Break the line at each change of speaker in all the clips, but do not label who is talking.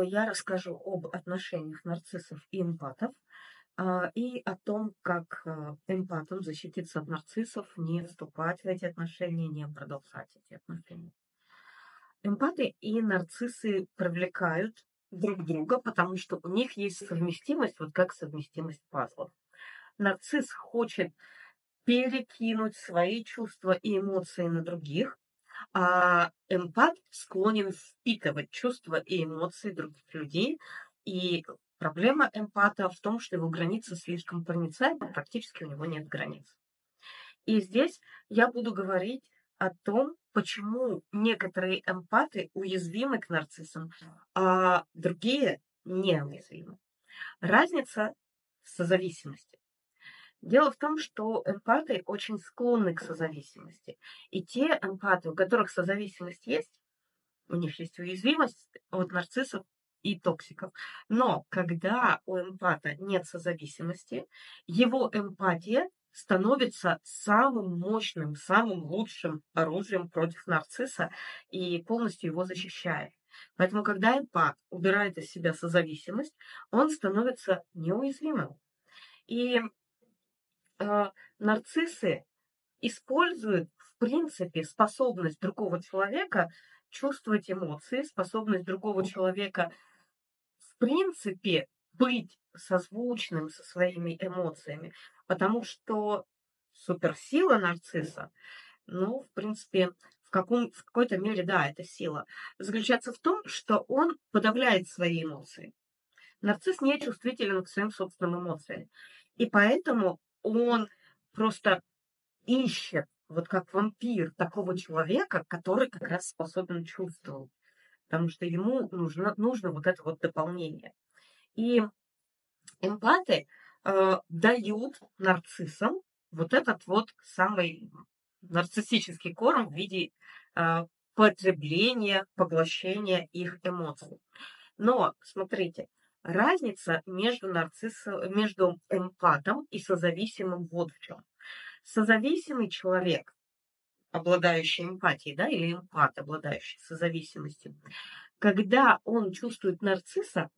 Я расскажу об отношениях нарциссов и эмпатов а, и о том, как а, эмпатам защититься от нарциссов, не вступать в эти отношения, не продолжать эти отношения. Эмпаты и нарциссы привлекают друг друга, потому что у них есть совместимость, вот как совместимость пазлов. Нарцисс хочет перекинуть свои чувства и эмоции на других, а эмпат склонен впитывать чувства и эмоции других людей. И проблема эмпата в том, что его границы слишком проницаемы, практически у него нет границ. И здесь я буду говорить о том, почему некоторые эмпаты уязвимы к нарциссам, а другие не уязвимы. Разница в созависимости. Дело в том, что эмпаты очень склонны к созависимости. И те эмпаты, у которых созависимость есть, у них есть уязвимость от нарциссов и токсиков. Но когда у эмпата нет созависимости, его эмпатия становится самым мощным, самым лучшим оружием против нарцисса и полностью его защищает. Поэтому, когда эмпат убирает из себя созависимость, он становится неуязвимым. И нарциссы используют, в принципе, способность другого человека чувствовать эмоции, способность другого человека, в принципе, быть созвучным со своими эмоциями, потому что суперсила нарцисса, ну, в принципе, в, каком, в какой-то мере, да, это сила, заключается в том, что он подавляет свои эмоции. Нарцисс не чувствителен к своим собственным эмоциям. И поэтому он просто ищет, вот как вампир, такого человека, который как раз способен чувствовать. Потому что ему нужно, нужно вот это вот дополнение. И эмпаты э, дают нарциссам вот этот вот самый нарциссический корм в виде э, потребления, поглощения их эмоций. Но, смотрите, Разница между, нарциссом, между эмпатом и созависимым вот в чем. Созависимый человек, обладающий эмпатией, да, или эмпат, обладающий созависимостью, когда он чувствует нарцисса,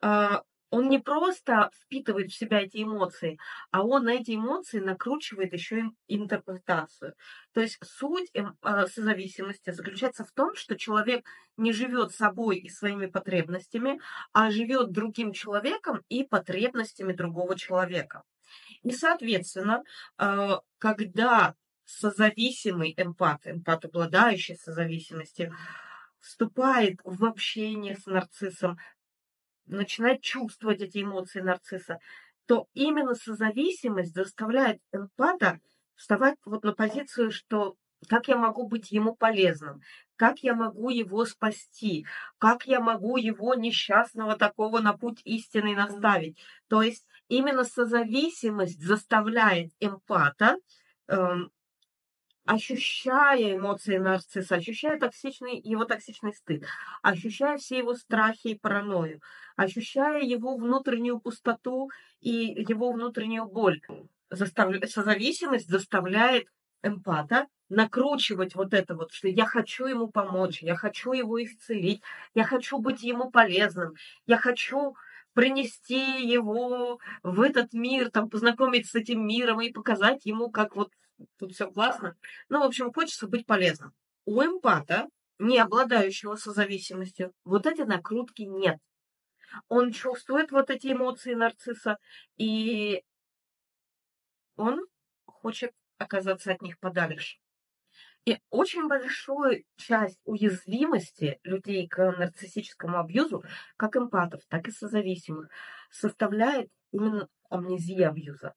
а, он не просто впитывает в себя эти эмоции, а он на эти эмоции накручивает еще и интерпретацию. То есть суть эм, а, созависимости заключается в том, что человек не живет собой и своими потребностями, а живет другим человеком и потребностями другого человека. И, соответственно, а, когда созависимый эмпат, эмпат, обладающий созависимостью, вступает в общение с нарциссом, начинает чувствовать эти эмоции нарцисса, то именно созависимость заставляет эмпата вставать вот на позицию, что как я могу быть ему полезным, как я могу его спасти, как я могу его несчастного такого на путь истины наставить. То есть именно созависимость заставляет эмпата эм, ощущая эмоции нарцисса, ощущая токсичный, его токсичный стыд, ощущая все его страхи и паранойю, ощущая его внутреннюю пустоту и его внутреннюю боль, заставля... созависимость заставляет эмпата накручивать вот это вот, что я хочу ему помочь, я хочу его исцелить, я хочу быть ему полезным, я хочу принести его в этот мир, там, познакомить с этим миром и показать ему, как вот тут все классно. Ну, в общем, хочется быть полезным. У эмпата, не обладающего созависимостью, вот эти накрутки нет. Он чувствует вот эти эмоции нарцисса, и он хочет оказаться от них подальше. И очень большую часть уязвимости людей к нарциссическому абьюзу, как эмпатов, так и созависимых, составляет именно амнезия абьюза.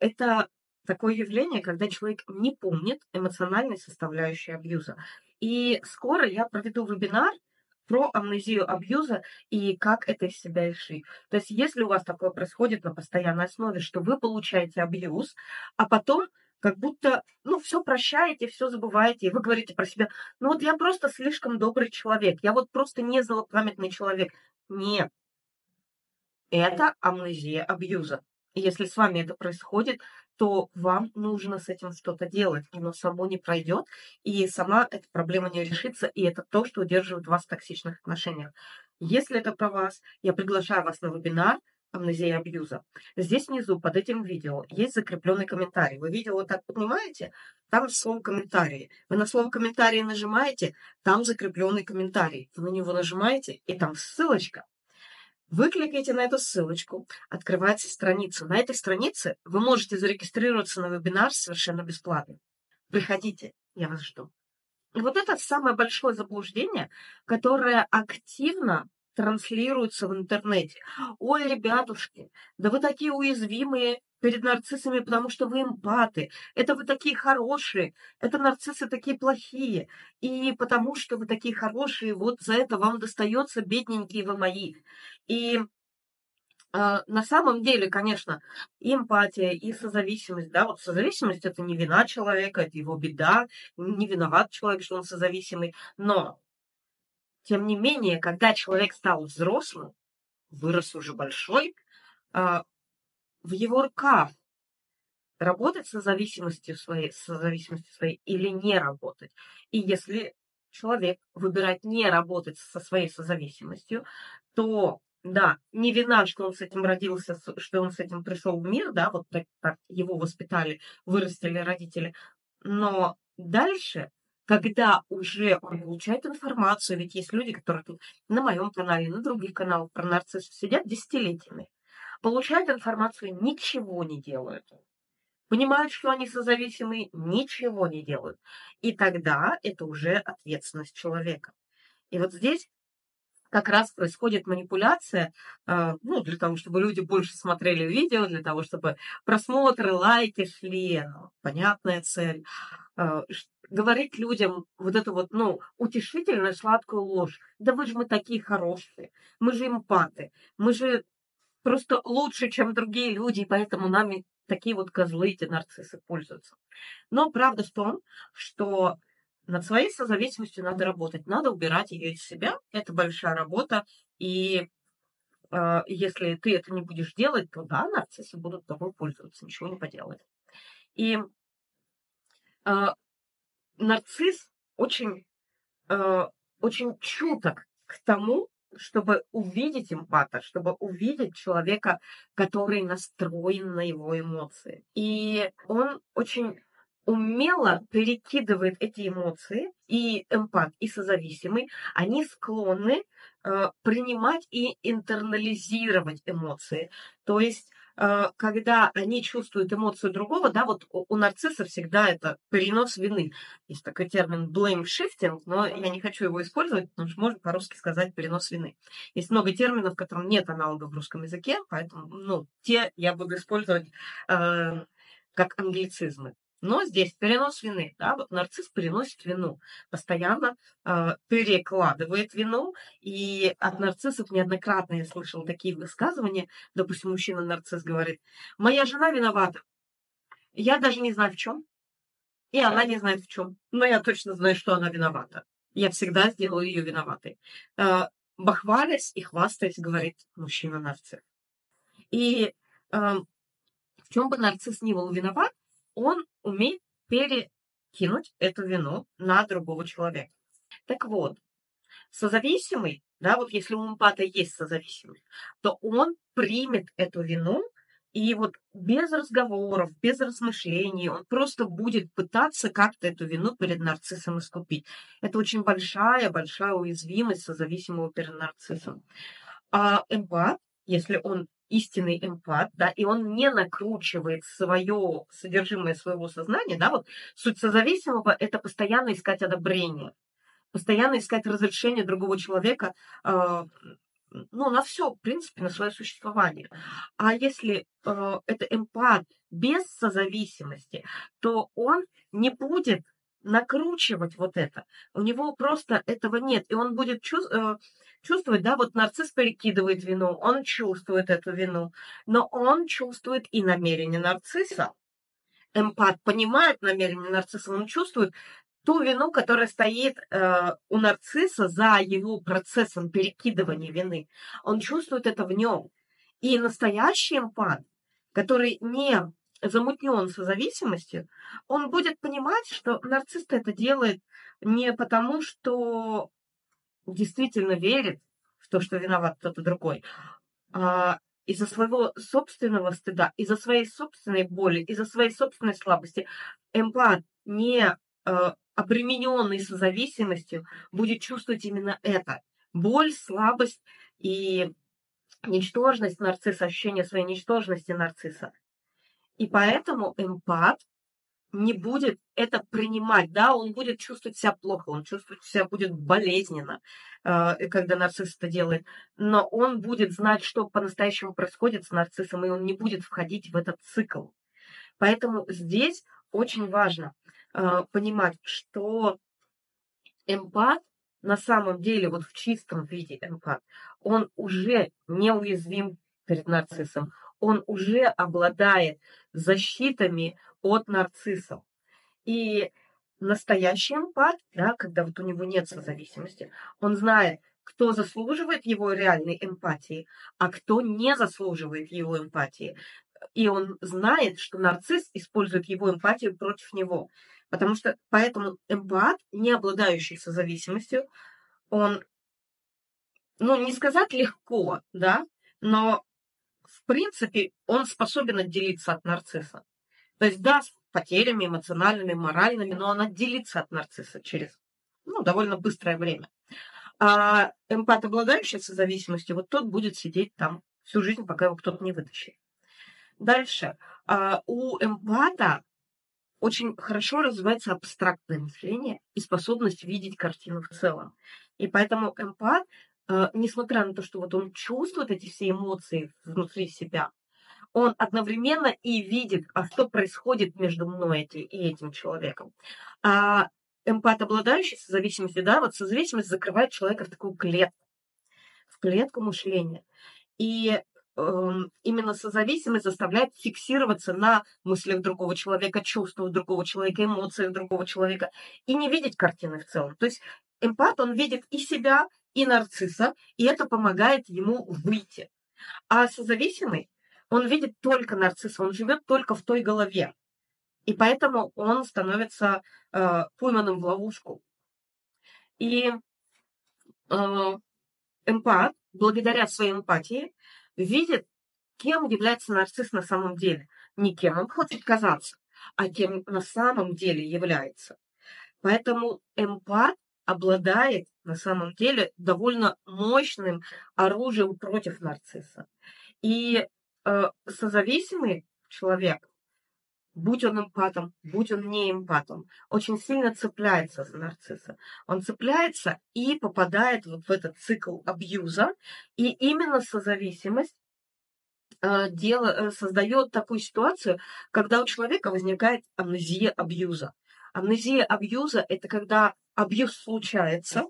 Это такое явление, когда человек не помнит эмоциональной составляющей абьюза. И скоро я проведу вебинар про амнезию абьюза и как это из себя решить. То есть если у вас такое происходит на постоянной основе, что вы получаете абьюз, а потом как будто, ну, все прощаете, все забываете, и вы говорите про себя, ну вот я просто слишком добрый человек, я вот просто не злопамятный человек. Нет, это амнезия абьюза. И если с вами это происходит, то вам нужно с этим что-то делать. Оно само не пройдет, и сама эта проблема не решится, и это то, что удерживает вас в токсичных отношениях. Если это про вас, я приглашаю вас на вебинар амнезия абьюза. Здесь внизу под этим видео есть закрепленный комментарий. Вы видео вот так поднимаете, там слово комментарии. Вы на слово комментарии нажимаете, там закрепленный комментарий. Вы на него нажимаете, и там ссылочка. Вы кликаете на эту ссылочку, открывается страница. На этой странице вы можете зарегистрироваться на вебинар совершенно бесплатно. Приходите, я вас жду. И вот это самое большое заблуждение, которое активно транслируется в интернете. Ой, ребятушки, да вы такие уязвимые перед нарциссами, потому что вы эмпаты. Это вы такие хорошие, это нарциссы такие плохие. И потому что вы такие хорошие, вот за это вам достается, бедненькие вы мои. И Uh, на самом деле, конечно, и эмпатия, и созависимость, да, вот созависимость это не вина человека, это его беда, не виноват человек, что он созависимый, но тем не менее, когда человек стал взрослым, вырос уже большой, а, в его руках работать со зависимостью своей, со зависимостью своей или не работать. И если человек выбирает не работать со своей созависимостью, то да, не вина, что он с этим родился, что он с этим пришел в мир, да, вот так, так его воспитали, вырастили родители. Но дальше когда уже он получает информацию, ведь есть люди, которые тут на моем канале, на других каналах про нарциссов сидят десятилетиями, получают информацию, ничего не делают. Понимают, что они созависимые, ничего не делают. И тогда это уже ответственность человека. И вот здесь как раз происходит манипуляция, э, ну, для того, чтобы люди больше смотрели видео, для того, чтобы просмотры, лайки шли, понятная цель, э, говорить людям вот эту вот, ну, утешительную сладкую ложь. Да вы же мы такие хорошие, мы же эмпаты, мы же просто лучше, чем другие люди, и поэтому нами такие вот козлы, эти нарциссы пользуются. Но правда в том, что над своей созависимостью надо работать, надо убирать ее из себя. Это большая работа, и э, если ты это не будешь делать, то да, нарциссы будут тобой пользоваться, ничего не поделать. И э, нарцисс очень, э, очень чуток к тому, чтобы увидеть эмпата, чтобы увидеть человека, который настроен на его эмоции. И он очень умело перекидывает эти эмоции, и эмпат, и созависимый, они склонны э, принимать и интернализировать эмоции. То есть когда они чувствуют эмоцию другого, да, вот у нарцисса всегда это перенос вины. Есть такой термин blame shifting, но я не хочу его использовать, потому что можно по-русски сказать перенос вины. Есть много терминов, которым нет аналогов в русском языке, поэтому, ну, те я буду использовать э, как англицизмы. Но здесь перенос вины, да, вот нарцисс переносит вину, постоянно э, перекладывает вину, и от нарциссов неоднократно я слышала такие высказывания, допустим, мужчина-нарцисс говорит, моя жена виновата, я даже не знаю в чем, и она не знает в чем, но я точно знаю, что она виновата. Я всегда сделаю ее виноватой. Э, бахвалясь и хвастаясь, говорит мужчина-нарцисс. И э, в чем бы нарцисс ни был виноват, он умеет перекинуть эту вину на другого человека. Так вот, созависимый, да, вот если у эмпата есть созависимый, то он примет эту вину и вот без разговоров, без размышлений, он просто будет пытаться как-то эту вину перед нарциссом искупить. Это очень большая-большая уязвимость созависимого перед нарциссом. А эмпат, если он истинный эмпат, да, и он не накручивает свое содержимое своего сознания, да, вот суть созависимого – это постоянно искать одобрение, постоянно искать разрешение другого человека, э, ну, на все, в принципе, на свое существование. А если э, это эмпат без созависимости, то он не будет накручивать вот это. У него просто этого нет. И он будет чувствовать, э, чувствовать, да, вот нарцисс перекидывает вину, он чувствует эту вину, но он чувствует и намерение нарцисса. Эмпат понимает намерение нарцисса, он чувствует ту вину, которая стоит э, у нарцисса за его процессом перекидывания вины. Он чувствует это в нем. И настоящий эмпат, который не замутнен созависимостью, он будет понимать, что нарцисс это делает не потому, что действительно верит в то, что виноват кто-то другой, а из-за своего собственного стыда, из-за своей собственной боли, из-за своей собственной слабости эмпат, не э, обремененный созависимостью, будет чувствовать именно это. Боль, слабость и ничтожность нарцисса, ощущение своей ничтожности нарцисса. И поэтому эмпат не будет это принимать, да, он будет чувствовать себя плохо, он чувствовать себя будет болезненно, э, когда нарцисс это делает, но он будет знать, что по-настоящему происходит с нарциссом, и он не будет входить в этот цикл. Поэтому здесь очень важно э, понимать, что эмпат на самом деле, вот в чистом виде эмпат, он уже неуязвим перед нарциссом, он уже обладает защитами от нарциссов. И настоящий эмпат, да, когда вот у него нет созависимости, он знает, кто заслуживает его реальной эмпатии, а кто не заслуживает его эмпатии. И он знает, что нарцисс использует его эмпатию против него. Потому что поэтому эмпат, не обладающий созависимостью, он, ну, не сказать легко, да, но принципе он способен отделиться от нарцисса. То есть, да, с потерями эмоциональными, моральными, но он отделится от нарцисса через ну, довольно быстрое время. А эмпат, обладающий созависимостью, вот тот будет сидеть там всю жизнь, пока его кто-то не вытащит. Дальше. А у эмпата очень хорошо развивается абстрактное мышление и способность видеть картину в целом. И поэтому эмпат, несмотря на то, что вот он чувствует эти все эмоции внутри себя, он одновременно и видит, а что происходит между мной и этим человеком. А эмпат, обладающий созависимостью, да, вот созависимость закрывает человека в такую клетку, в клетку мышления. И Эм, именно созависимость заставляет фиксироваться на мыслях другого человека, чувствах другого человека, эмоциях другого человека и не видеть картины в целом. То есть эмпат, он видит и себя, и нарцисса, и это помогает ему выйти. А созависимый, он видит только нарцисса, он живет только в той голове. И поэтому он становится э, пойманным в ловушку. И э, эмпат, благодаря своей эмпатии, видит, кем является нарцисс на самом деле. Не кем он хочет казаться, а кем на самом деле является. Поэтому эмпат обладает на самом деле довольно мощным оружием против нарцисса. И э, созависимый человек, будь он эмпатом, будь он не эмпатом, очень сильно цепляется за нарцисса. Он цепляется и попадает вот в этот цикл абьюза, и именно созависимость э, дело, э, создает такую ситуацию, когда у человека возникает амнезия абьюза. Амнезия абьюза – это когда абьюз случается,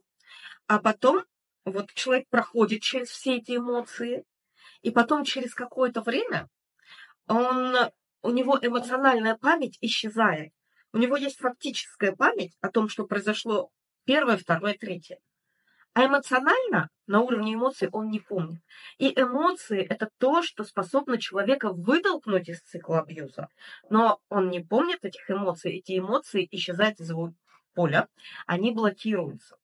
а потом вот человек проходит через все эти эмоции, и потом через какое-то время он у него эмоциональная память исчезает. У него есть фактическая память о том, что произошло первое, второе, третье. А эмоционально, на уровне эмоций, он не помнит. И эмоции – это то, что способно человека вытолкнуть из цикла абьюза. Но он не помнит этих эмоций. Эти эмоции исчезают из его поля, они блокируются.